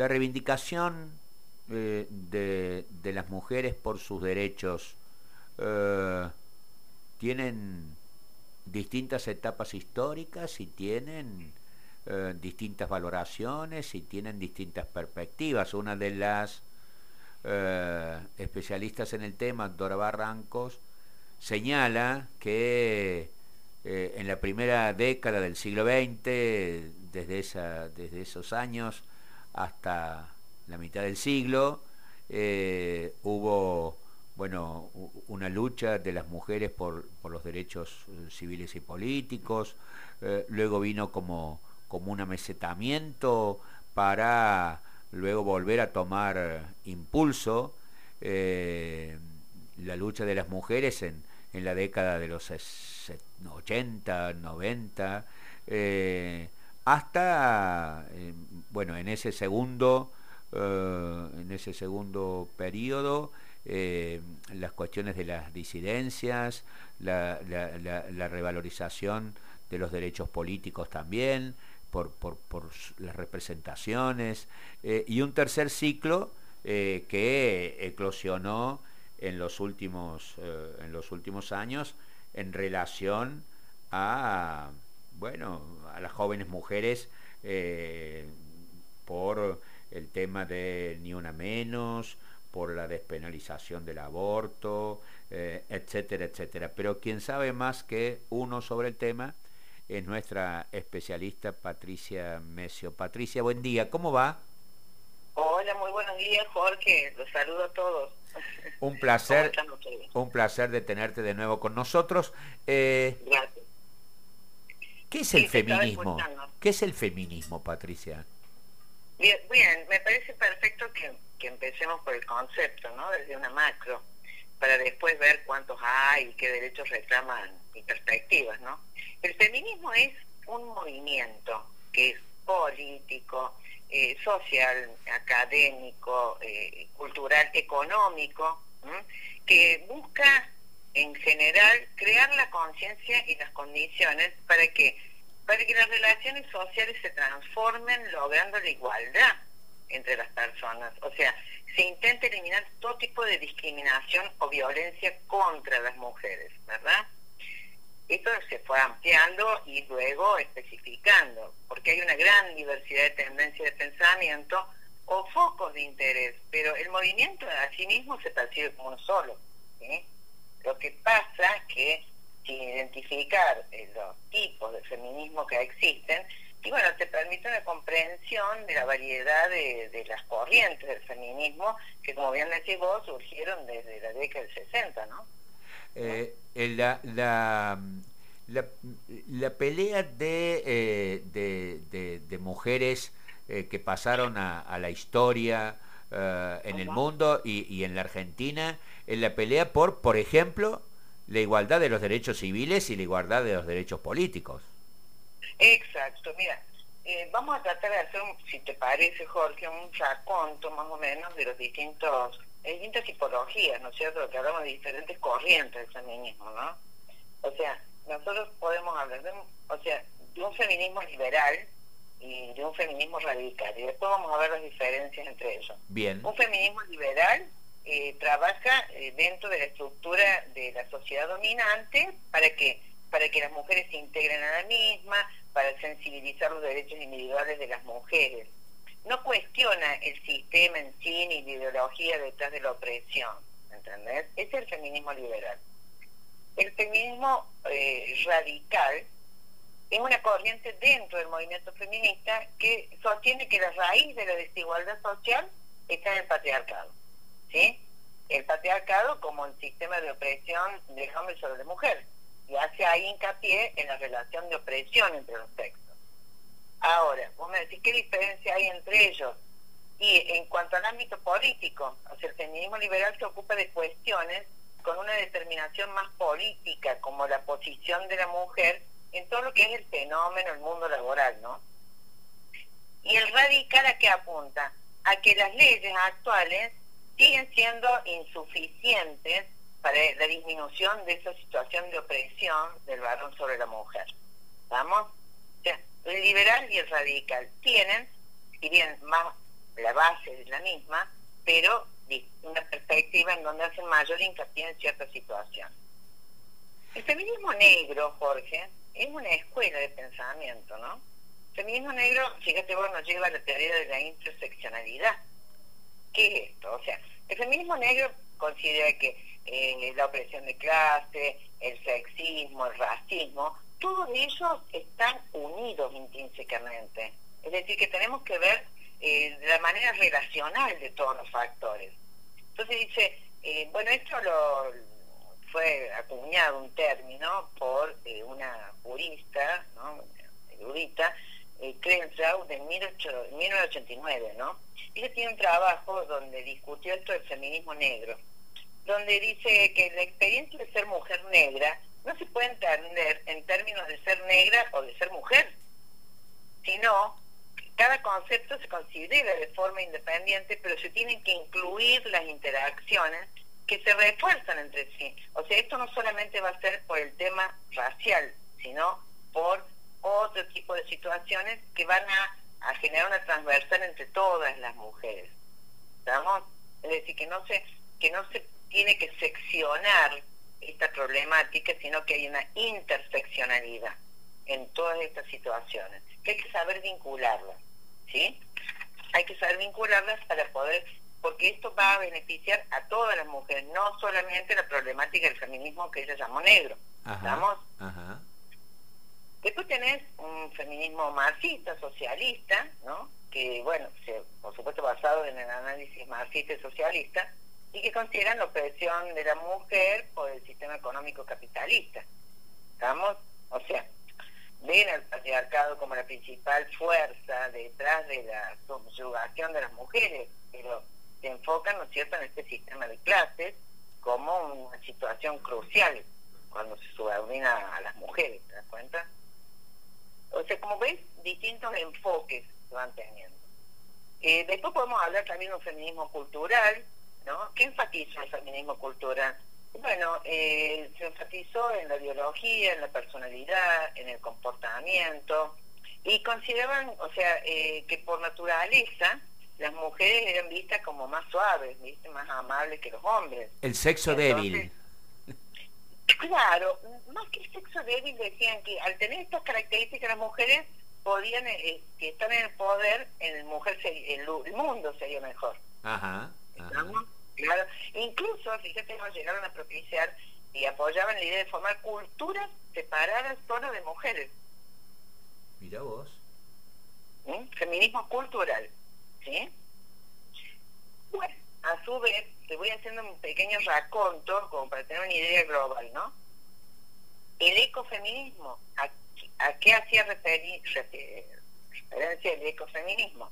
la reivindicación eh, de, las mujeres por sus derechos eh, tienen distintas etapas históricas y tienen eh, distintas valoraciones y tienen distintas perspectivas. Una de las especialistas en el tema, Dora Barrancos, señala que en la primera década del siglo XX, desde, esos años hasta la mitad del siglo, eh, hubo bueno, una lucha de las mujeres por, los derechos eh, civiles y políticos, eh, luego vino como, como un amesetamiento para luego volver a tomar impulso la lucha de las mujeres en, en la década de los 80, 90, hasta, bueno, en ese segundo eh, en ese segundo periodo eh, las cuestiones de las disidencias, la, revalorización de los derechos políticos también, por, las representaciones, eh, y un tercer ciclo que eclosionó en los últimos, en los últimos años en relación a, bueno, a las jóvenes mujeres por el tema de ni una menos, por la despenalización del aborto, eh, etcétera, etcétera. Pero quien sabe más que uno sobre el tema es nuestra especialista Patricia Mesio. Patricia, buen día, ¿cómo va? Hola, muy buenos días, Jorge. Los saludo a todos. Un placer, un placer de tenerte de nuevo con nosotros. Eh, Gracias. ¿Qué es el feminismo? ¿Qué es el feminismo, Patricia? Bien, bien, me parece perfecto que, empecemos por el concepto, ¿no? Desde una macro, para después ver cuántos hay y qué derechos reclaman y perspectivas, ¿no? El feminismo es un movimiento que es político, eh, social, académico, eh, cultural, económico, que busca en general crear la conciencia y las condiciones para que para que las relaciones sociales se transformen logrando la igualdad entre las personas. O sea, se intenta eliminar todo tipo de discriminación o violencia contra las mujeres, ¿verdad? Esto se fue ampliando y luego especificando, porque hay una gran diversidad de tendencias de pensamiento o focos de interés, pero el movimiento a sí mismo se percibe como uno solo. Lo que pasa es que sin identificar eh, los tipos de feminismo que existen, y bueno, te permite una comprensión de la variedad de, las corrientes del feminismo que, como bien decís vos, surgieron desde la década del 60, ¿no? Eh, la, la, la, pelea de, eh, de, de, mujeres que pasaron a, la historia en el mundo y, y en la Argentina, en la pelea por, por ejemplo, la igualdad de los derechos civiles y la igualdad de los derechos políticos. Exacto, mira, eh, vamos a tratar de hacer, si te parece, Jorge, un raconto más o menos de los distintos, distintas tipologías, ¿no es cierto? Que hablamos de diferentes corrientes del feminismo, ¿no? O sea, nosotros podemos hablar de, o sea, de un feminismo liberal y de un feminismo radical. Y después vamos a ver las diferencias entre ellos. Bien. Un feminismo liberal eh, trabaja eh, dentro de la estructura de la sociedad dominante para que para que las mujeres se integren a la misma, para sensibilizar los derechos individuales de las mujeres. No cuestiona el sistema en sí ni la ideología detrás de la opresión, ¿entendés? Es el feminismo liberal. El feminismo eh, radical es una corriente dentro del movimiento feminista que sostiene que la raíz de la desigualdad social está en el patriarcado. ¿Sí? El patriarcado como el sistema de opresión de hombre sobre la mujer y hace ahí hincapié en la relación de opresión entre los sexos. Ahora, vos me decís, ¿qué diferencia hay entre ellos? Y en cuanto al ámbito político, o sea, el feminismo liberal se ocupa de cuestiones con una determinación más política, como la posición de la mujer en todo lo que es el fenómeno, el mundo laboral, ¿no? Y el radical a qué apunta? A que las leyes actuales siguen siendo insuficientes para la disminución de esa situación de opresión del varón sobre la mujer. ¿Vamos? O sea, el liberal y el radical tienen, si bien más la base es la misma, pero una perspectiva en donde hacen mayor hincapié en ciertas situaciones. El feminismo negro, Jorge, es una escuela de pensamiento, ¿no? El feminismo negro, fíjate vos, nos lleva a la teoría de la interseccionalidad. ¿Qué es esto? O sea, el feminismo negro considera que eh, la opresión de clase, el sexismo, el racismo, todos ellos están unidos intrínsecamente. Es decir, que tenemos que ver eh, la manera relacional de todos los factores. Entonces dice, eh, bueno, esto lo fue acuñado un término por una jurista, ¿no? erudita, eh, Crenshaw, de 1989, ¿no? Ella tiene un trabajo donde discutió esto del feminismo negro, donde dice que la experiencia de ser mujer negra no se puede entender en términos de ser negra o de ser mujer, sino cada concepto se considera de forma independiente, pero se tienen que incluir las interacciones que se refuerzan entre sí. O sea, esto no solamente va a ser por el tema racial, sino por otro tipo de situaciones que van a, a generar una transversal entre todas las mujeres. ¿Estamos? Es decir, que no se, que no se tiene que seccionar esta problemática, sino que hay una interseccionalidad en todas estas situaciones, que hay que saber vincularlas. ¿sí? Hay que saber vincularlas para poder, porque esto va a beneficiar a todas las mujeres, no solamente la problemática del feminismo que ella llamó negro. ¿Estamos? Después tenés un feminismo marxista, socialista, ¿no? que, bueno, por supuesto basado en el análisis marxista y socialista, y que consideran la opresión de la mujer por el sistema económico capitalista. ¿Estamos? O sea, ven al patriarcado como la principal fuerza detrás de la subyugación de las mujeres, pero se enfocan, ¿no es cierto?, en este sistema de clases como una situación crucial cuando se subordina a las mujeres, ¿te das cuenta? O sea, como ves, distintos enfoques se van teniendo. Eh, después podemos hablar también de un feminismo cultural, ¿no? ¿Qué enfatiza el feminismo cultural? Bueno, eh, se enfatizó en la biología, en la personalidad, en el comportamiento, y consideraban, o sea, eh, que por naturaleza las mujeres eran vistas como más suaves, más amables que los hombres. El sexo débil. Claro, más que el sexo débil decían que al tener estas características las mujeres podían, eh, que están en el poder, en el, mujer el, el mundo sería mejor. Ajá. Claro. Incluso, fíjate, nos llegaron a propiciar y apoyaban la idea de formar culturas separadas solo de mujeres. Mira vos. ¿Mm? Feminismo cultural. ¿Sí? Bueno, a su vez, te voy haciendo un pequeño raconto como para tener una idea global, ¿no? El ecofeminismo, ¿a, qué hacía referencia el ecofeminismo?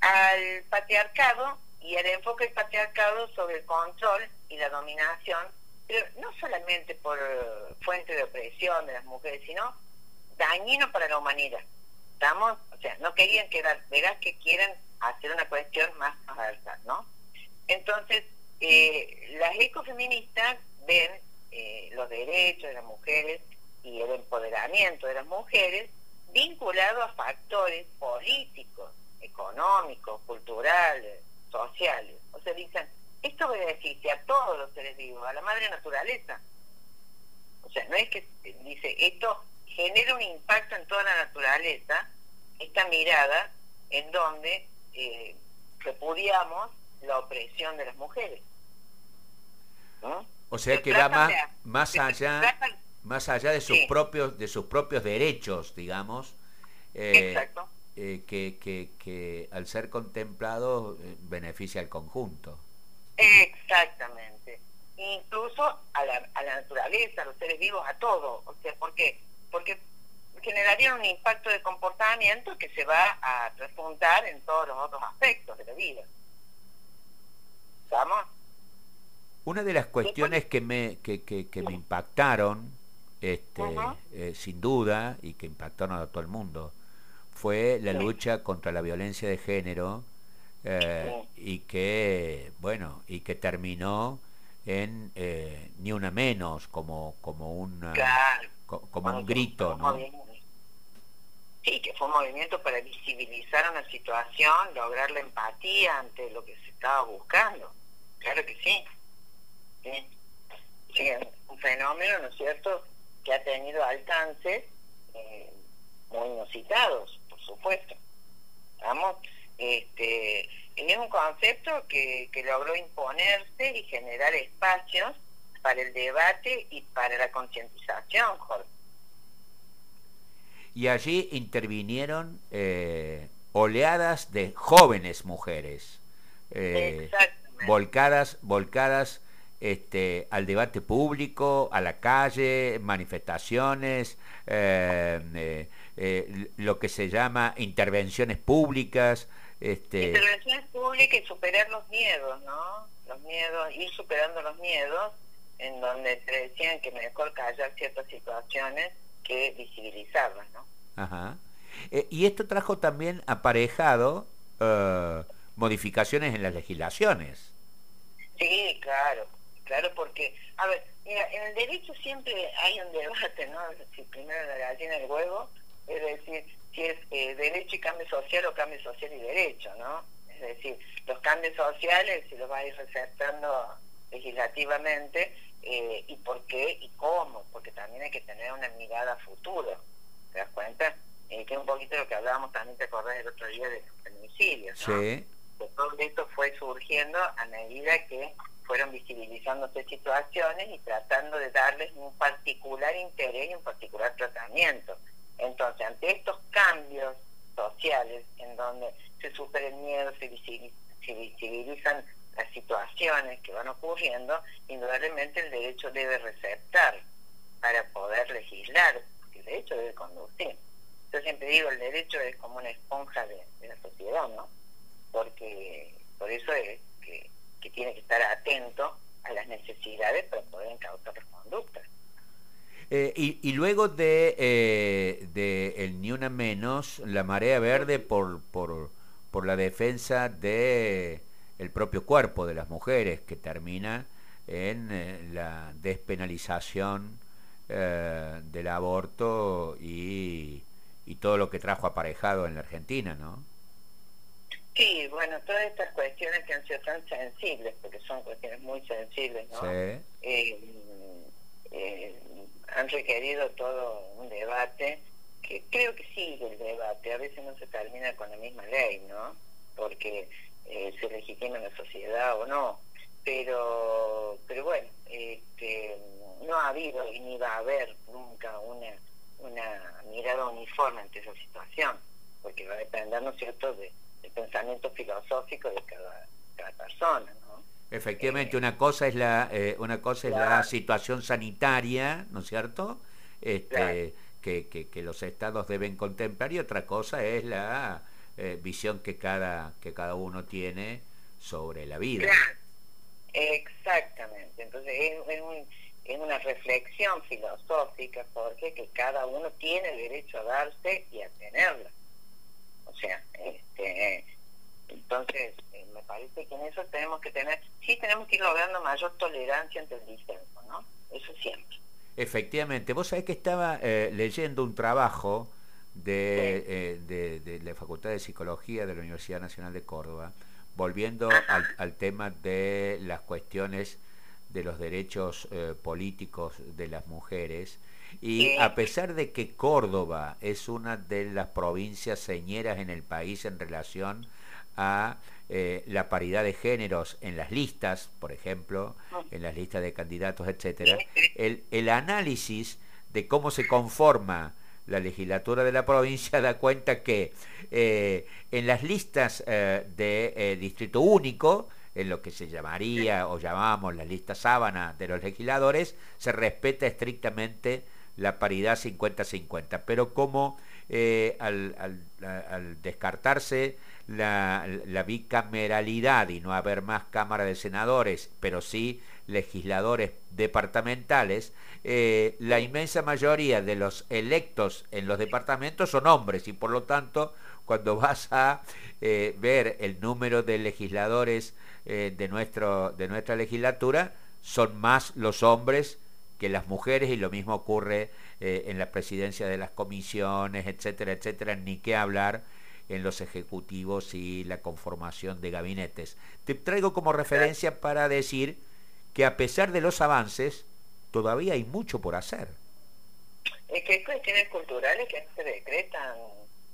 Al patriarcado y el enfoque del patriarcado sobre el control y la dominación, pero no solamente por eh, fuente de opresión de las mujeres, sino dañino para la humanidad. ¿Estamos? O sea, no querían quedar, verás que quieren hacer una cuestión más transversal, ¿no? Entonces, eh, las ecofeministas ven eh, los derechos de las mujeres y el empoderamiento de las mujeres vinculado a factores políticos, económicos, culturales, sociales. O sea, dicen, esto beneficia a todos los seres vivos, a la madre naturaleza. O sea, no es que dice, esto genera un impacto en toda la naturaleza, esta mirada en donde eh, repudiamos la opresión de las mujeres. O sea que va más, más allá, más allá de sus propios, de sus propios derechos, digamos. Eh, Exacto eh, que, que, que, al ser contemplado eh, beneficia al conjunto. Exactamente. Incluso a la, a la naturaleza, a los seres vivos, a todo. O sea, ¿por qué? Porque generaría un impacto de comportamiento que se va a transfundar en todos los otros aspectos de la vida. ¿Estamos? Una de las cuestiones que me, que, que, que me impactaron, este, eh, sin duda, y que impactaron a todo el mundo, fue la lucha contra la violencia de género eh, y que bueno y que terminó en eh, ni una menos como como un como un grito no Sí, que fue un movimiento para visibilizar una situación, lograr la empatía ante lo que se estaba buscando. Claro que sí. Sí, sí un fenómeno, ¿no es cierto?, que ha tenido alcances eh, muy inusitados, por supuesto. Vamos, este, es un concepto que, que logró imponerse y generar espacios para el debate y para la concientización, Jorge y allí intervinieron eh, oleadas de jóvenes mujeres, eh, volcadas, volcadas este, al debate público, a la calle, manifestaciones, eh, lo que se llama intervenciones públicas. Este... Intervenciones públicas y superar los miedos, ¿no? Los miedos, ir superando los miedos, en donde te decían que mejor callar ciertas situaciones que visibilizarlas, ¿no? Ajá. Eh, y esto trajo también aparejado eh, modificaciones en las legislaciones. Sí, claro, claro, porque, a ver, mira, en el derecho siempre hay un debate, ¿no? Si primero la gallina el huevo, es decir, si es eh, derecho y cambio social o cambio social y derecho, ¿no? Es decir, los cambios sociales si los va a ir receptando legislativamente, y por qué y cómo, porque también hay que tener una mirada futuro. ¿te das cuenta? Eh, que es un poquito lo que hablábamos también, te acordás el otro día de los feminicidios, ¿no? Sí. todo esto fue surgiendo a medida que fueron visibilizándose situaciones y tratando de darles un particular interés y un particular tratamiento. Entonces, ante estos cambios sociales, en donde se supera el miedo, se, visibilizan las situaciones que van ocurriendo, indudablemente el derecho debe receptar para poder legislar, derecho debe conducir. Yo siempre digo, el derecho es como una esponja de, la sociedad, ¿no? Porque por eso es que, tiene que estar atento a las necesidades para poder encauzar las conductas. Eh, y, luego de, eh, de el Ni Una Menos, la marea verde por, por, por la defensa de el propio cuerpo de las mujeres, que termina en eh, la despenalización eh, del aborto y, y todo lo que trajo aparejado en la Argentina, ¿no? Sí, bueno, todas estas cuestiones que han sido tan sensibles, porque son cuestiones muy sensibles, ¿no? Eh, eh, han requerido todo un debate, que creo que sigue el debate, a veces no se termina con la misma ley, ¿no? Porque se legitima la sociedad o no, pero, pero bueno, este no ha habido y ni va a haber nunca una, una mirada uniforme ante esa situación, porque va a depender, ¿no es cierto?, de, del pensamiento filosófico de cada, cada persona, ¿no? Efectivamente, eh, una cosa es la eh, una cosa es la situación sanitaria, ¿no es cierto? Este, que, que, los estados deben contemplar y otra cosa es la eh, visión que cada que cada uno tiene sobre la vida. Exactamente. Entonces es, un es una reflexión filosófica, Jorge, que cada uno tiene el derecho a darse y a tenerla. O sea, este, entonces eh, me parece que en eso tenemos que tener, sí tenemos que ir logrando mayor tolerancia ante el disenso, ¿no? Eso siempre. Efectivamente, vos sabés que estaba eh, leyendo un trabajo de, eh, de, de, la Facultad de Psicología de la Universidad Nacional de Córdoba, volviendo al, al tema de las cuestiones de los derechos eh, políticos de las mujeres y a pesar de que Córdoba es una de las provincias señeras en el país en relación a eh, la paridad de géneros en las listas, por ejemplo, en las listas de candidatos, etcétera, el, el análisis de cómo se conforma la legislatura de la provincia da cuenta que eh, en las listas de distrito único en lo que se llamaría o llamamos la lista sábana de los legisladores, se respeta estrictamente la paridad 50-50, pero como eh, al, descartarse la, bicameralidad y no haber más Cámara de Senadores, pero sí legisladores departamentales, eh, la inmensa mayoría de los electos en los departamentos son hombres y por lo tanto cuando vas a eh, ver el número de legisladores eh, de, nuestro, de nuestra legislatura, son más los hombres que las mujeres, y lo mismo ocurre en la presidencia de las comisiones, etcétera, etcétera, ni qué hablar en los ejecutivos y la conformación de gabinetes. Te traigo como referencia para decir que a pesar de los avances, todavía hay mucho por hacer. Es que hay cuestiones culturales que no se decretan,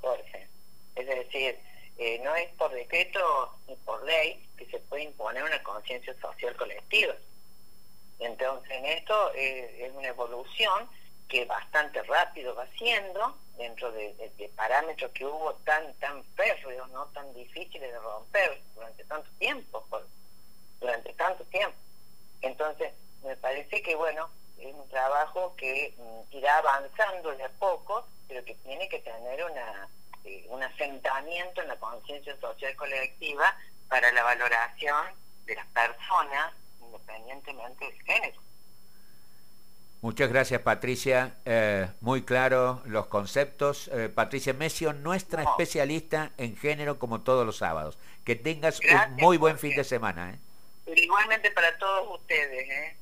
Jorge. Es decir, eh, no es por decreto ni por ley que se puede imponer una conciencia social colectiva. Entonces, en esto eh, es una evolución que bastante rápido va siendo dentro de, parámetros que hubo tan tan férreos, no tan difíciles de romper durante tanto tiempo, durante tanto tiempo. Entonces, me parece que bueno, es un trabajo que mm, irá avanzando de a poco, pero que tiene que tener una eh, un asentamiento en la conciencia social colectiva para la valoración de las personas independientemente del género. Muchas gracias Patricia, eh, muy claro los conceptos. Eh, Patricia Mesio, nuestra especialista en género como todos los sábados. Que tengas un muy buen fin de semana. Igualmente para todos ustedes.